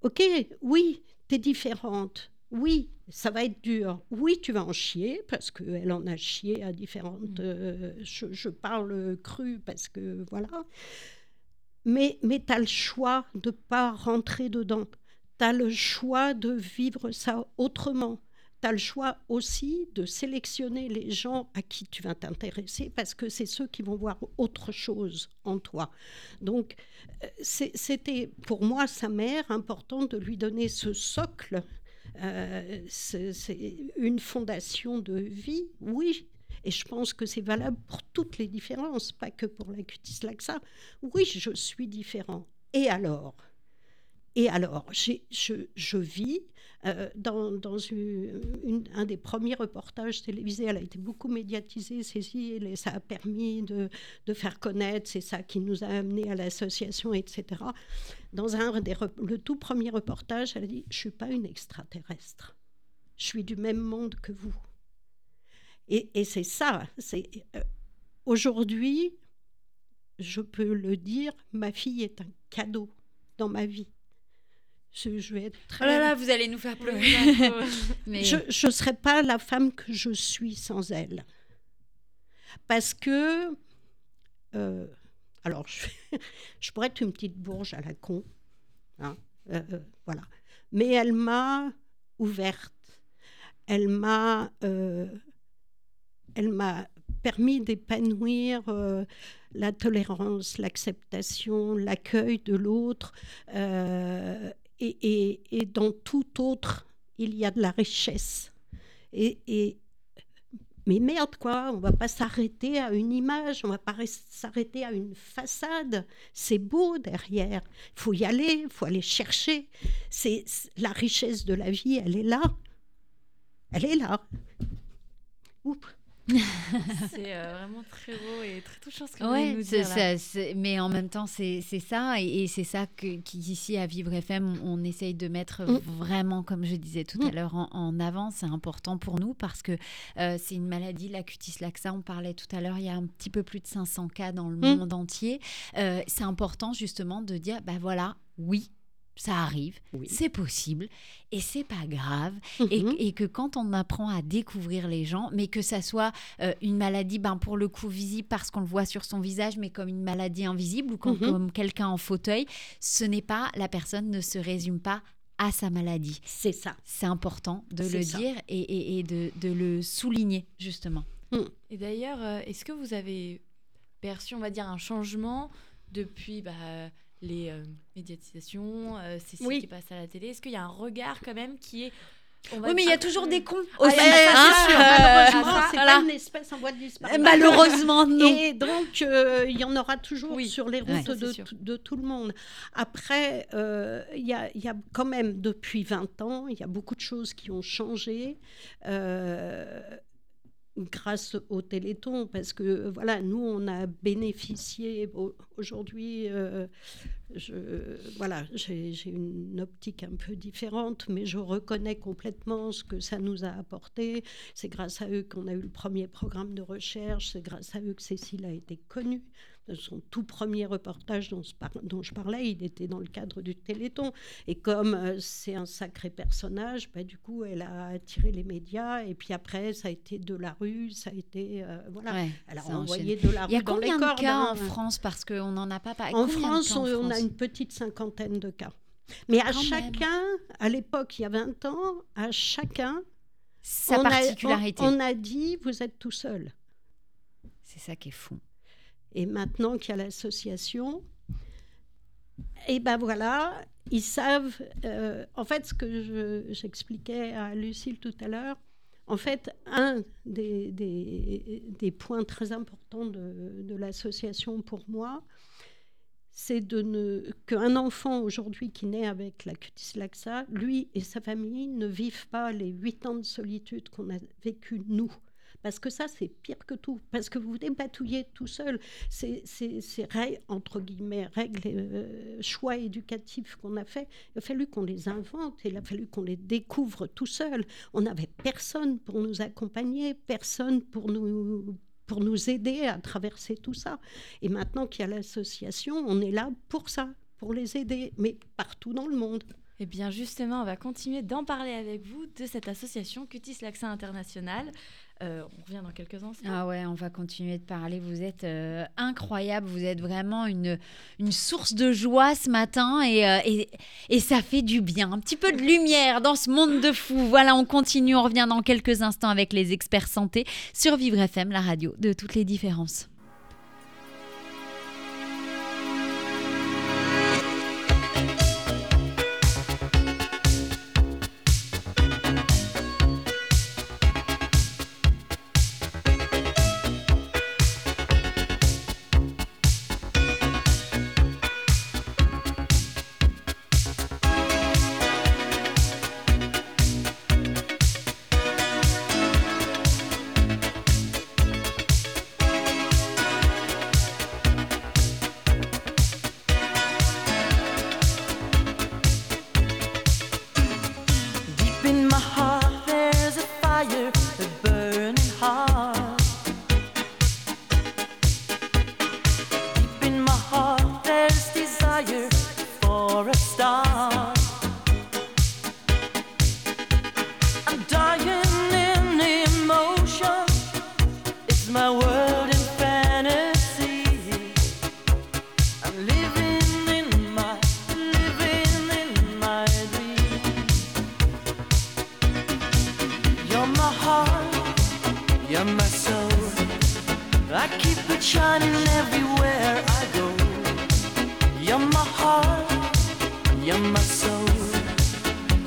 Ok, oui, t'es différente. Oui, ça va être dur. Oui, tu vas en chier, parce qu'elle en a chié à différentes. euh, je, je parle cru, parce que voilà. Mais, mais tu as le choix de pas rentrer dedans. Tu as le choix de vivre ça autrement. Tu as le choix aussi de sélectionner les gens à qui tu vas t'intéresser parce que c'est ceux qui vont voir autre chose en toi. Donc, euh, c'était pour moi, sa mère, important de lui donner ce socle. Euh, une fondation de vie, oui. Et je pense que c'est valable pour toutes les différences, pas que pour la cutis laxa. Oui, je suis différent. Et alors? Et alors, je vis euh, dans, un des premiers reportages télévisés. Elle a été beaucoup médiatisée, Cécile, et ça a permis de, faire connaître. C'est ça qui nous a amenés à l'association, etc. Dans un des, le tout premier reportage, elle a dit Je ne suis pas une extraterrestre. Je suis du même monde que vous. Et, c'est ça. Euh, Aujourd'hui, je peux le dire, ma fille est un cadeau dans ma vie. Je, je vais être très... Oh là là, vous allez nous faire pleurer. <laughs> Mais Je ne serais pas la femme que je suis sans elle. Parce que... euh, alors, je, <laughs> je pourrais être une petite bourge à la con. hein, euh, euh, voilà. Mais elle m'a ouverte. Elle m'a... euh, elle m'a permis d'épanouir euh, la tolérance, l'acceptation, l'accueil de l'autre. euh, et, dans tout autre, il y a de la richesse. Et, mais merde, quoi, on va pas s'arrêter à une image, on va pas s'arrêter à une façade. C'est beau derrière. Il faut y aller, il faut aller chercher. C'est- la richesse de la vie, elle est là. Elle est là. Oups. <laughs> C'est euh, vraiment très beau et très touchant ce que vous nous dire. là. ça, mais en même temps, c'est ça, et, et c'est ça qu'ici à Vivre FM, on, on essaye de mettre Mm. vraiment, comme je disais tout à Mm. l'heure, en, en avant. C'est important pour nous parce que euh, c'est une maladie, la cutis laxa. On parlait tout à l'heure, il y a un petit peu plus de 500 cas dans le Mm. monde entier. Euh, c'est important justement de dire, bah voilà, oui. Ça arrive, Oui. c'est possible et c'est pas grave. Et, Mhm. et que quand on apprend à découvrir les gens, mais que ça soit euh, une maladie, ben, pour le coup visible parce qu'on le voit sur son visage, mais comme une maladie invisible ou comme, Mhm. comme quelqu'un en fauteuil, ce n'est pas, la personne ne se résume pas à sa maladie. C'est ça. C'est important de le ça. dire et, et- et de, de le souligner, justement. Et d'ailleurs, euh, est-ce que vous avez perçu, on va dire, un changement depuis bah, les euh, médiatisations, euh, Cécile Oui. qui passe à la télé Est-ce qu'il y a un regard quand même qui est... Oui, mais il y a toujours euh, des cons Ah, aussi. c'est Malheureusement, ça, c'est voilà. pas une espèce en voie de disparition. Malheureusement, non. Et donc, euh, il y en aura toujours sur les routes c'est de, tout- de tout le monde. Après, il y a quand même, depuis 20 ans, il y a beaucoup de choses qui ont changé. Grâce au Téléthon, parce que voilà, nous, on a bénéficié au- aujourd'hui. euh, voilà, j'ai une optique un peu différente, mais je reconnais complètement ce que ça nous a apporté. C'est grâce à eux qu'on a eu le premier programme de recherche, c'est grâce à eux que Cécile a été connue. Son tout premier reportage dont, je par- dont je parlais, il était dans le cadre du Téléthon. Et comme euh, c'est un sacré personnage, bah, du coup, elle a attiré les médias. Et puis après, ça a été de la rue, ça a été... euh, voilà. Ouais, Elle a ça envoyé enchaîne. de la Il y a rue dans les combien de cas hein. en France? Parce qu'on n'en a pas parlé. En France, en on, on a une petite cinquantaine de cas. Mais à Quand même. chacun, à l'époque, il y a 20 ans, à chacun, Sa on a- particularité. on, on a dit, vous êtes tout seul. C'est ça qui est fou. Et maintenant qu'il y a l'association, et ben voilà, ils savent. euh, en fait, ce que je- j'expliquais à Lucille tout à l'heure, en fait, un des, points très importants de, l'association pour moi, c'est de ne qu'un enfant aujourd'hui qui naît avec la cutis laxa, lui et sa famille ne vivent pas les huit ans de solitude qu'on a vécu nous. Parce que ça, c'est pire que tout. Parce que vous dépatouillez tout seul. Ces, règles, entre guillemets, règles, euh, choix éducatifs qu'on a fait, il a fallu qu'on les invente, il a fallu qu'on les découvre tout seul. On n'avait personne pour nous accompagner, personne pour nous, pour nous aider à traverser tout ça. Et maintenant qu'il y a l'association, on est là pour ça, pour les aider, mais partout dans le monde. Eh bien, justement, on va continuer d'en parler avec vous de cette association Cutis Laxa International. Euh, on revient dans quelques instants. Ah ouais, on va continuer de parler. Vous êtes euh, incroyable. Vous êtes vraiment une, une source de joie ce matin et, euh, et, et ça fait du bien. Un petit peu de lumière dans ce monde de fous. Voilà, on continue. On revient dans quelques instants avec les experts santé sur Vivre FM, la radio de toutes les différences.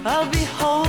I'll be holding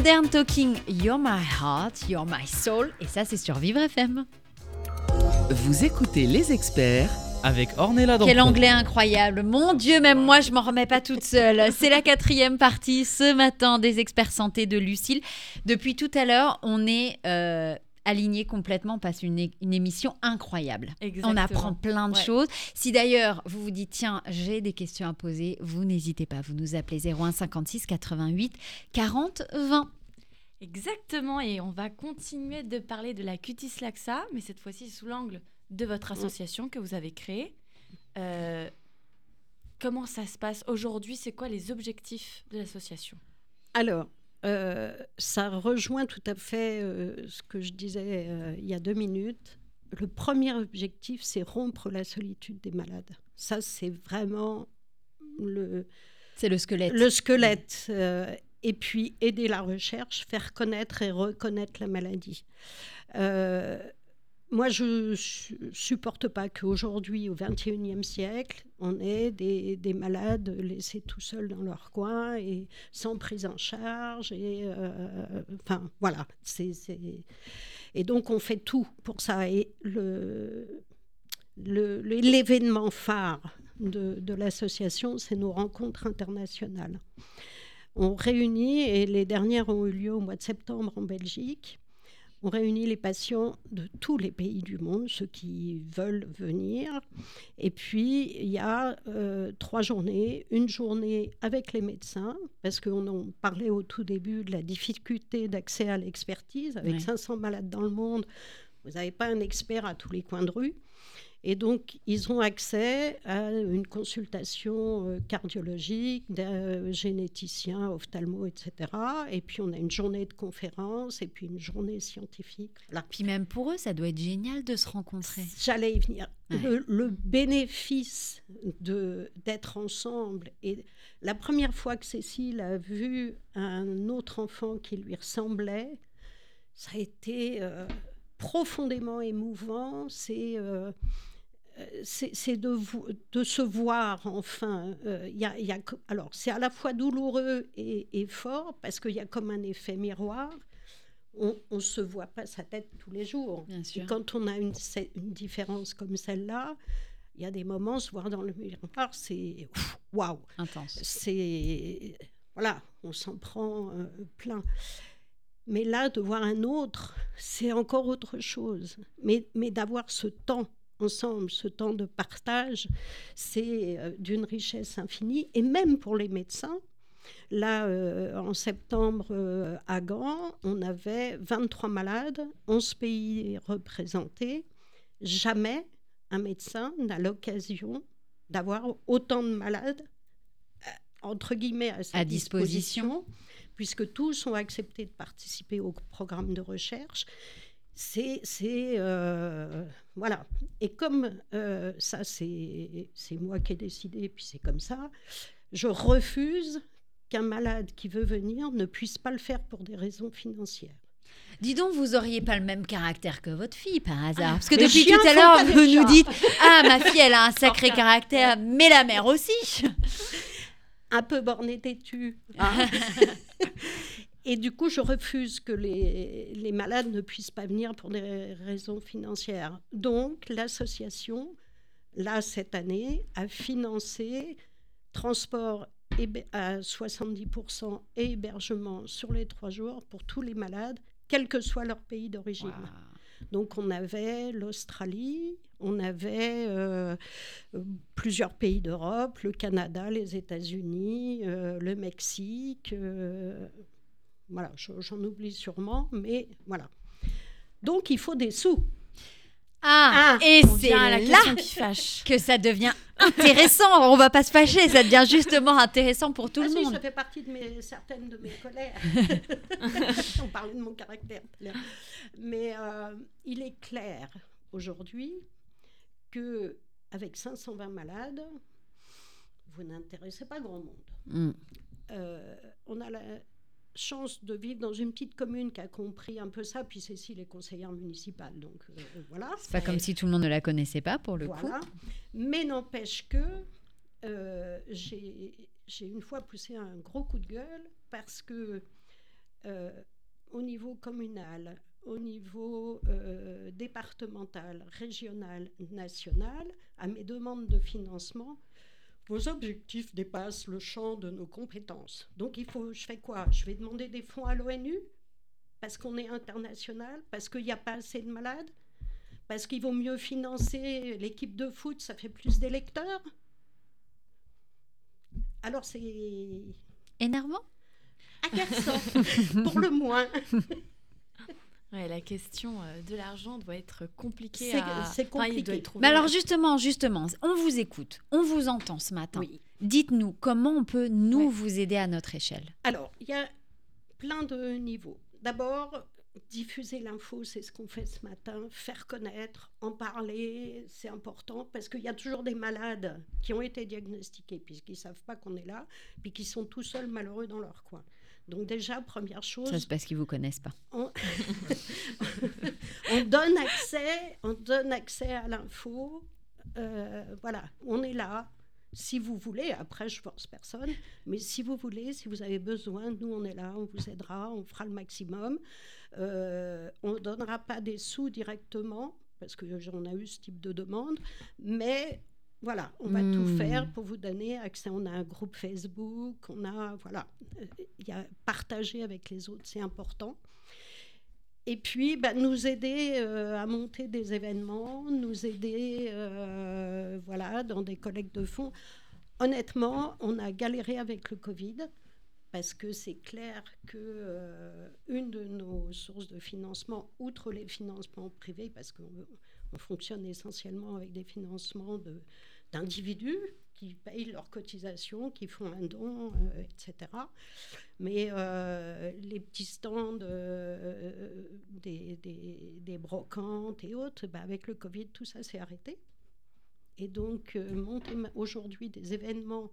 Modern Talking, You're My Heart, You're My Soul. Et ça, c'est sur Vivre FM. Vous écoutez les experts avec Ornella Dampron. Quel anglais incroyable. Mon Dieu, même moi, je m'en remets pas toute seule. C'est la quatrième partie ce matin des experts santé de Lucille. Depuis tout à l'heure, on est euh, alignés complètement. On passe une, une émission incroyable. Exactement. On apprend plein de Ouais. choses. Si d'ailleurs vous vous dites, tiens, j'ai des questions à poser, vous n'hésitez pas. Vous nous appelez 01 56 88 40 20. Exactement, et on va continuer de parler de la cutis laxa, mais cette fois-ci sous l'angle de votre association que vous avez créée. Euh, comment ça se passe aujourd'hui? C'est quoi les objectifs de l'association? Alors, euh, ça rejoint tout à fait euh, ce que je disais euh, il y a deux minutes. Le premier objectif, c'est rompre la solitude des malades. Ça, c'est vraiment le, C'est le squelette. le squelette. et puis aider la recherche, faire connaître et reconnaître la maladie. Moi, je su- supporte pas qu'aujourd'hui, au XXIe siècle, on ait des, des malades laissés tout seuls dans leur coin et sans prise en charge. Et euh, enfin, voilà. Et donc, on fait tout pour ça. Et l'événement phare de l'association, c'est nos rencontres internationales. On réunit, et les dernières ont eu lieu au mois de septembre en Belgique, on réunit les patients de tous les pays du monde, ceux qui veulent venir. Et puis, il y a euh, trois journées. Une journée avec les médecins, parce qu'on en parlait au tout début de la difficulté d'accès à l'expertise. Avec Ouais. 500 malades dans le monde, vous n'avez pas un expert à tous les coins de rue. Et donc, ils ont accès à une consultation euh, cardiologique d'un euh, généticien, ophtalmo, etc. Et puis, on a une journée de conférence et puis une journée scientifique. Voilà. Puis même pour eux, ça doit être génial de se rencontrer. J'allais y venir. Ouais. Le, le bénéfice de d'être ensemble et la première fois que Cécile a vu un autre enfant qui lui ressemblait, ça a été euh, profondément émouvant. C'est euh, c'est de, se voir enfin. Euh, y a, y alors, c'est à la fois douloureux et, et fort parce qu'il y a comme un effet miroir. On ne se voit pas sa tête tous les jours. Bien Et sûr. quand on a une, différence comme celle-là, il y a des moments, se voir dans le miroir, c'est waouh. Intense. C'est. Voilà, on s'en prend euh, plein. Mais là, de voir un autre, c'est encore autre chose. Mais, mais d'avoir ce temps ensemble, ce temps de partage, c'est euh, d'une richesse infinie. Et même pour les médecins, là, euh, en septembre, euh, à Gand, on avait 23 malades, 11 pays représentés. Jamais un médecin n'a l'occasion d'avoir autant de malades, entre guillemets, à sa À disposition. disposition, puisque tous ont accepté de participer au programme de recherche. C'est, c'est voilà. Et comme euh, ça, c'est, moi qui ai décidé, puis c'est comme ça, je refuse qu'un malade qui veut venir ne puisse pas le faire pour des raisons financières. Dis donc, vous auriez pas le même caractère que votre fille par hasard Parce que depuis tout à l'heure, vous nous dites Ah, ma fille, elle a un sacré caractère, mais la mère aussi. un peu borné têtu. hein. <laughs> Et du coup, je refuse que les, les malades ne puissent pas venir pour des raisons financières. Donc, l'association, là, cette année, a financé transport à 70% et hébergement sur les trois jours pour tous les malades, quel que soit leur pays d'origine. Donc on avait l'Australie, on avait euh, plusieurs pays d'Europe, le Canada, les États-Unis, euh, le Mexique. euh, voilà, je- j'en oublie sûrement, mais voilà. Donc il faut des sous. Ah, Ah, et c'est là question qui fâche. que ça devient intéressant. On va pas se fâcher, ça devient justement intéressant pour tout Ah le si, monde. ça fait partie de mes, certaines de mes colères. <laughs> On parlait de mon caractère. Mais euh, il est clair aujourd'hui que avec 520 malades, vous n'intéressez pas grand monde. Mm. Euh, on a la chance de vivre dans une petite commune qui a compris un peu ça, puis Cécile est conseillère municipale, donc euh, voilà. C'est pas comme si tout le monde ne la connaissait pas pour le Voilà. coup. Mais n'empêche que euh, j'ai j'ai une fois poussé un gros coup de gueule parce que euh, au niveau communal, au niveau euh, départemental, régional, national, à mes demandes de financement, vos objectifs dépassent le champ de nos compétences. Donc il faut, je fais quoi? Je vais demander des fonds à l'ONU? Parce qu'on est international, parce qu'il n'y a pas assez de malades, parce qu'il vaut mieux financer l'équipe de foot, ça fait plus d'électeurs? Alors c'est Énervant? agaçant, pour le moins. <laughs> Ouais, la question euh, de l'argent doit être compliquée. C'est- à... Enfin, compliqué. être trouvé- Mais alors justement, justement, on vous écoute, on vous entend ce matin. Oui. Dites-nous comment on peut nous Ouais. vous aider à notre échelle. Alors, il y a plein de niveaux. D'abord, diffuser l'info, c'est ce qu'on fait ce matin, faire connaître, en parler, c'est important parce qu'il y a toujours des malades qui ont été diagnostiqués puisqu'ils ne savent pas qu'on est là, puis qui sont tout seuls malheureux dans leur coin. Donc déjà, première chose, Ça, c'est parce qu'ils vous connaissent pas. on, <laughs> on donne accès, on donne accès à l'info. Euh, voilà, on est là. Si vous voulez, après je force personne, mais si vous voulez, si vous avez besoin, nous on est là, on vous aidera, on fera le maximum. Euh, on ne donnera pas des sous directement, parce que j'en ai eu ce type de demande, mais voilà, on va tout Hmm. faire pour vous donner accès. On a un groupe Facebook, on a, voilà, euh, il y a partager avec les autres, c'est important. Et puis, bah, nous aider euh, à monter des événements, nous aider euh, voilà, dans des collectes de fonds. Honnêtement, on a galéré avec le Covid parce que c'est clair que euh, une de nos sources de financement, outre les financements privés, parce qu'on On fonctionne essentiellement avec des financements d'individus qui payent leurs cotisations, qui font un don, euh, etc. Mais euh, les petits stands euh, des, des- brocantes et autres, bah, avec le Covid, tout ça s'est arrêté. Et donc, monter aujourd'hui des événements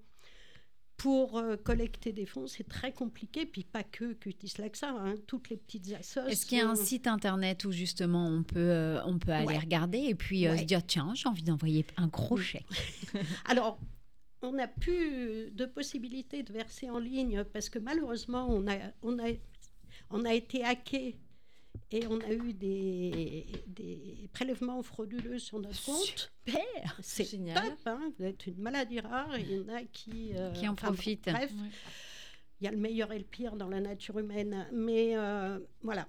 pour euh, collecter des fonds, c'est très compliqué. Puis pas que Cutis Laxa, hein, toutes les petites associations. Est-ce qu'il y a un site internet où justement on peut, euh, on peut aller Ouais. regarder et puis euh, Ouais. se dire tiens, j'ai envie d'envoyer un gros chèque <laughs> Alors, on n'a plus de possibilité de verser en ligne parce que malheureusement, on a, on a, on a été hacké et on a eu des, des prélèvements frauduleux sur notre compte. Super C'est Génial. top, hein, vous êtes une maladie rare il y en a qui, euh, Qui en enfin, profitent. Bref, il y a le meilleur et le pire dans la nature humaine. Mais euh, voilà.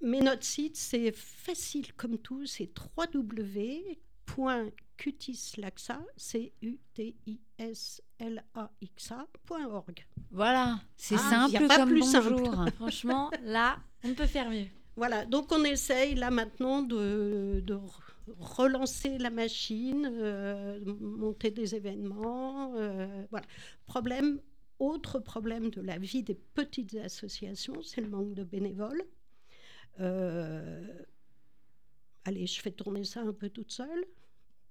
Mais notre site, c'est facile comme tout, c'est www.cutislaxa, c u t i s l a x .org. Voilà, c'est Ah, y a simple pas comme plus bonjour. simple. <laughs> Franchement, là, on ne peut faire mieux. Voilà, donc on essaye là maintenant de, de re- relancer la machine, euh, monter des événements. euh, voilà. Problème, autre problème de la vie des petites associations, c'est le manque de bénévoles. Euh, allez, je fais tourner ça un peu toute seule.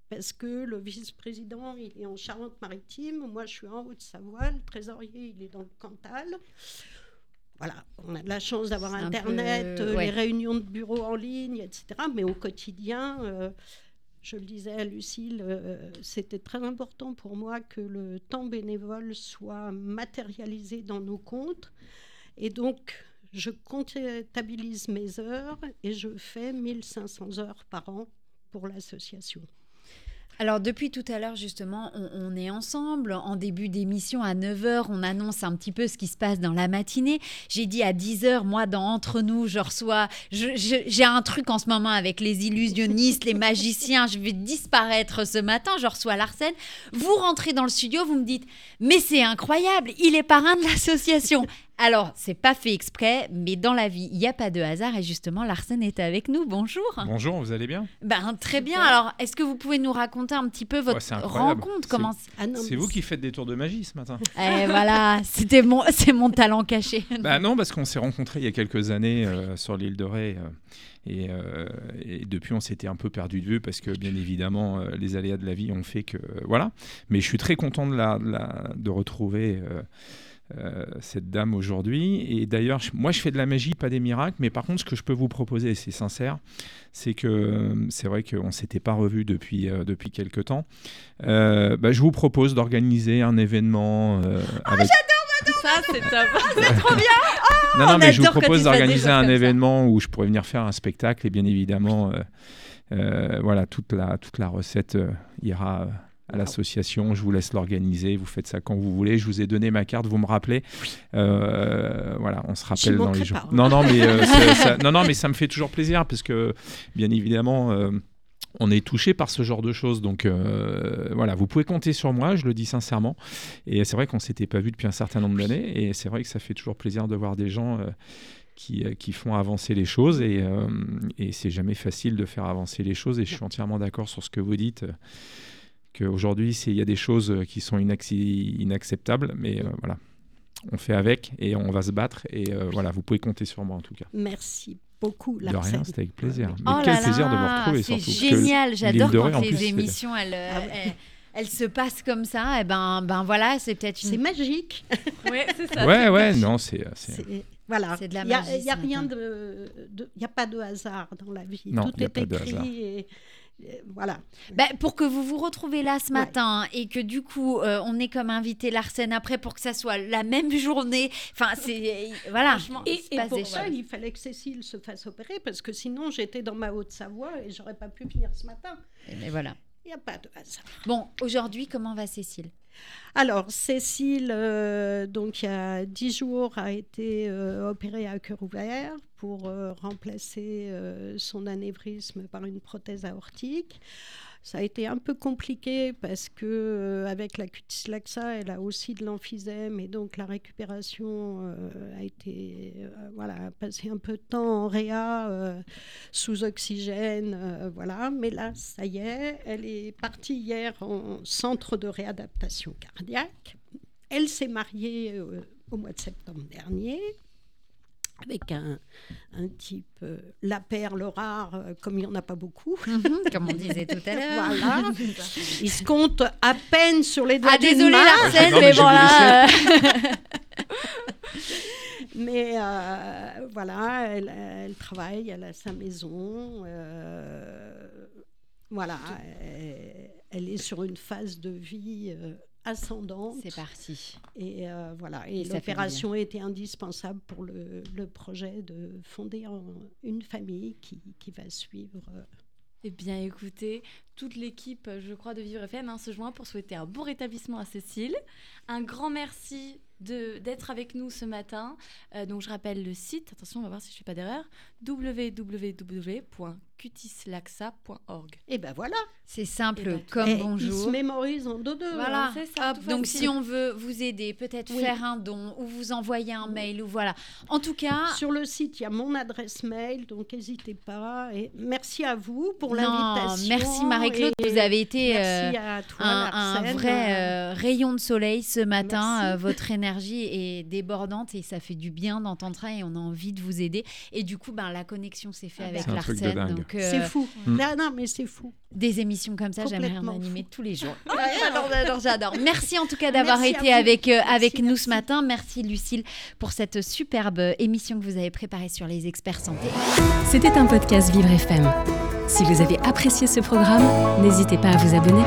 Parce que le vice-président, il est en Charente-Maritime, moi je suis en Haute-Savoie, le trésorier, il est dans le Cantal. Voilà, on a de la chance d'avoir Internet, peu- euh, ouais. les réunions de bureau en ligne, etc. Mais au quotidien, euh, je le disais à Lucille, euh, c'était très important pour moi que le temps bénévole soit matérialisé dans nos comptes. Et donc, je comptabilise mes heures et je fais 1500 heures par an pour l'association. Alors depuis tout à l'heure justement, on, est ensemble. En début d'émission à 9h, on annonce un petit peu ce qui se passe dans la matinée. J'ai dit à 10h, moi dans Entre nous, je reçois... J'ai un truc en ce moment avec les illusionnistes, les magiciens. Je vais disparaître ce matin. Je reçois Larsen. Vous rentrez dans le studio, vous me dites, mais c'est incroyable, il est parrain de l'association. Alors, c'est pas fait exprès, mais dans la vie, il n'y a pas de hasard. Et justement, Larsen est avec nous. Bonjour. Bonjour, vous allez bien? Ben, très bien. Alors, est-ce que vous pouvez nous raconter un petit peu votre Ouais, rencontre? C'est- Comment Ah C'est mais vous qui faites des tours de magie ce matin <laughs> Eh voilà, c'était mon, <laughs> c'est mon talent caché. Bah non, parce qu'on s'est rencontrés il y a quelques années euh, sur l'île de Ré. euh, et, euh, et depuis, on s'était un peu perdu de vue parce que, bien évidemment, euh, les aléas de la vie ont fait que. euh, voilà. Mais je suis très content de, la, de, la- de retrouver. Euh, cette dame aujourd'hui. Et d'ailleurs, moi, je fais de la magie, pas des miracles. Mais par contre, ce que je peux vous proposer, et c'est sincère, c'est que euh, c'est vrai qu'on ne s'était pas revu depuis, euh, depuis quelques temps. Euh, bah, je vous propose d'organiser un événement. euh, avec... Ça, c'est top. <laughs> Non, non, on mais je vous propose d'organiser un événement où je pourrais venir faire un spectacle et bien évidemment, euh, euh, voilà, toute la, toute la recette euh, ira euh, à l'association. Je vous laisse l'organiser. Vous faites ça quand vous voulez. Je vous ai donné ma carte. Vous me rappelez. Euh, voilà, on se rappelle dans les jours. pas, hein. Non, non, mais euh, <laughs> ça- non, non, mais ça me fait toujours plaisir parce que bien évidemment. euh, on est touché par ce genre de choses, donc euh, voilà, vous pouvez compter sur moi, je le dis sincèrement. Et c'est vrai qu'on s'était pas vu depuis un certain nombre d'années, et c'est vrai que ça fait toujours plaisir de voir des gens euh, qui, qui font avancer les choses, et, euh, et c'est jamais facile de faire avancer les choses. Et je suis entièrement d'accord sur ce que vous dites, qu'aujourd'hui il y a des choses euh, qui sont inacceptables, mais euh, voilà, on fait avec et on va se battre. Et euh, voilà, vous pouvez compter sur moi en tout cas. Merci beaucoup, De Larsen. rien, c'était avec plaisir. Mais Oh quel là plaisir de vous là, retrouver C'est surtout. génial, j'adore de quand les plus, émissions elles, Ah ouais. elles, elles se passent comme ça. Et ben, ben voilà, c'est peut-être C'est magique. <laughs> Ouais, c'est ça. Ouais, ouais, non, c'est. Voilà. De Il y a- n'y a, rien de, de- il y a pas de hasard dans la vie. Non, Tout il y a est pas de écrit hasard. et, et voilà. Ben, pour que vous vous retrouvez là ce Ouais. matin et que du coup euh, on est comme invité Larsen après pour que ça soit la même <laughs> journée. Enfin, c'est voilà. il Et, pour ça, il fallait que Cécile se fasse opérer parce que sinon j'étais dans ma Haute-Savoie et j'aurais pas pu venir ce matin. Et voilà. Il n'y a pas de hasard. Bon, aujourd'hui, comment va Cécile? Alors, Cécile, euh, donc il y a dix jours, a été euh, opérée à cœur ouvert pour euh, remplacer son anévrisme par une prothèse aortique. Ça a été un peu compliqué parce que euh, avec la cutis laxa, elle a aussi de l'emphysème et donc la récupération euh, a été euh, voilà a passé un peu de temps en réa sous oxygène voilà. Mais là, ça y est, elle est partie hier en centre de réadaptation cardiaque. Elle s'est mariée au mois de septembre dernier avec un, un type, euh, la perle rare, euh, comme il n'y en a pas beaucoup. Comme on disait tout à <laughs> l'heure. Voilà. <laughs> Il se compte à peine sur les doigts Ah, désolé main. Larsen, Non, mais mais je vais bon vous là. euh, <laughs> Mais euh, voilà, elle, elle travaille, elle a sa maison. euh, voilà, elle, elle est sur une phase de vie euh, ascendante. C'est parti. Et euh, voilà, et, Et l'opération était indispensable pour le, le projet de fonder en- une famille qui, qui va suivre. euh, Eh bien, écoutez, toute l'équipe, je crois, de Vivre FM hein, se joint pour souhaiter un bon rétablissement à Cécile. Un grand merci de- d'être avec nous ce matin. Euh, donc, je rappelle le site, attention, on va voir si je ne fais pas d'erreur, www.cutislaxa.org. Et ben voilà. C'est simple Eh ben, comme Et Il se bonjour. mémorise en deux deux. Voilà. hein. Ça, Hop, tout donc facile. si on veut vous aider, peut-être Oui. faire un don ou vous envoyer un mail ou voilà. En tout cas, Sur le site, il y a mon adresse mail, donc n'hésitez pas. Et merci à vous pour l'invitation. merci Marie-Claude, vous avez été Merci euh, à toi, un, vrai euh, rayon de soleil ce matin. Euh, votre énergie est débordante et ça fait du bien d'entendre ça et on a envie de vous aider. Et du coup, ben, la connexion s'est faite Ah avec C'est Donc, euh, C'est fou. Mm. Non, non, mais c'est fou. des émissions comme ça, j'aimerais en animer fou. tous les jours. <laughs> j'adore, j'adore, j'adore. Merci en tout cas d'avoir été avec, euh, Merci, avec nous merci. ce matin. Merci Lucille pour cette superbe euh, émission que vous avez préparée sur les experts santé. C'était un podcast Vivre FM. Si vous avez apprécié ce programme, n'hésitez pas à vous abonner.